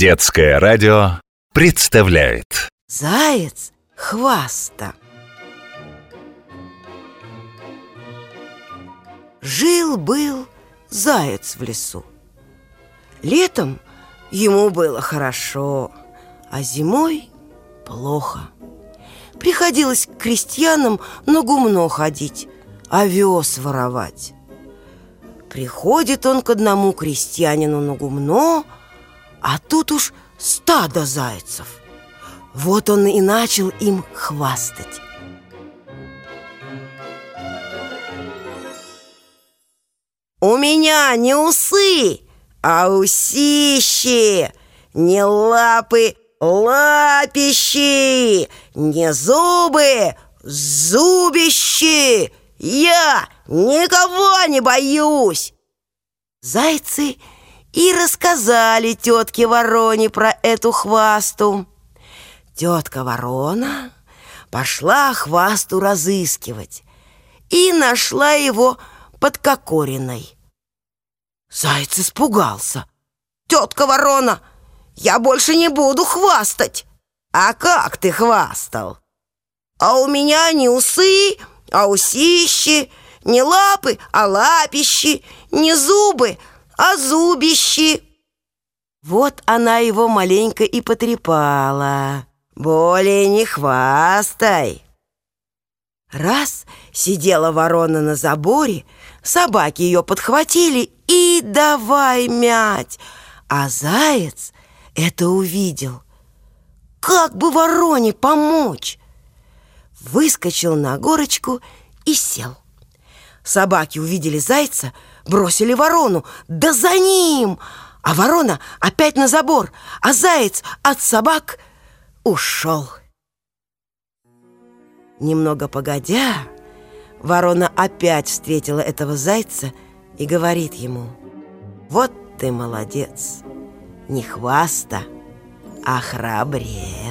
Детское радио представляет. Заяц хваста. Жил-был заяц в лесу. Летом ему было хорошо, а зимой плохо. Приходилось к крестьянам на гумно ходить, овес воровать. Приходит он к одному крестьянину на гумно, а тут уж стадо зайцев. Вот он и начал им хвастать. У меня не усы, а усищи, не лапы, лапищи, не зубы, зубищи. Я никого не боюсь. Зайцы и рассказали тетке Вороне про эту хвасту. Тетка Ворона пошла хвасту разыскивать и нашла его под Кокориной. Заяц испугался. «Тетка Ворона, я больше не буду хвастать!» «А как ты хвастал?» «А у меня не усы, а усищи, не лапы, а лапищи, не зубы, а зубищи!» Вот она его маленько и потрепала. «Более не хвастай!» Раз сидела ворона на заборе, собаки ее подхватили и давай мять, а заяц это увидел. Как бы вороне помочь? Выскочил на горочку и сел. Собаки увидели зайца, бросили ворону, да за ним! А ворона опять на забор, а заяц от собак ушел. Немного погодя, ворона опять встретила этого зайца и говорит ему, «Вот ты молодец, не хваста, а храбрее».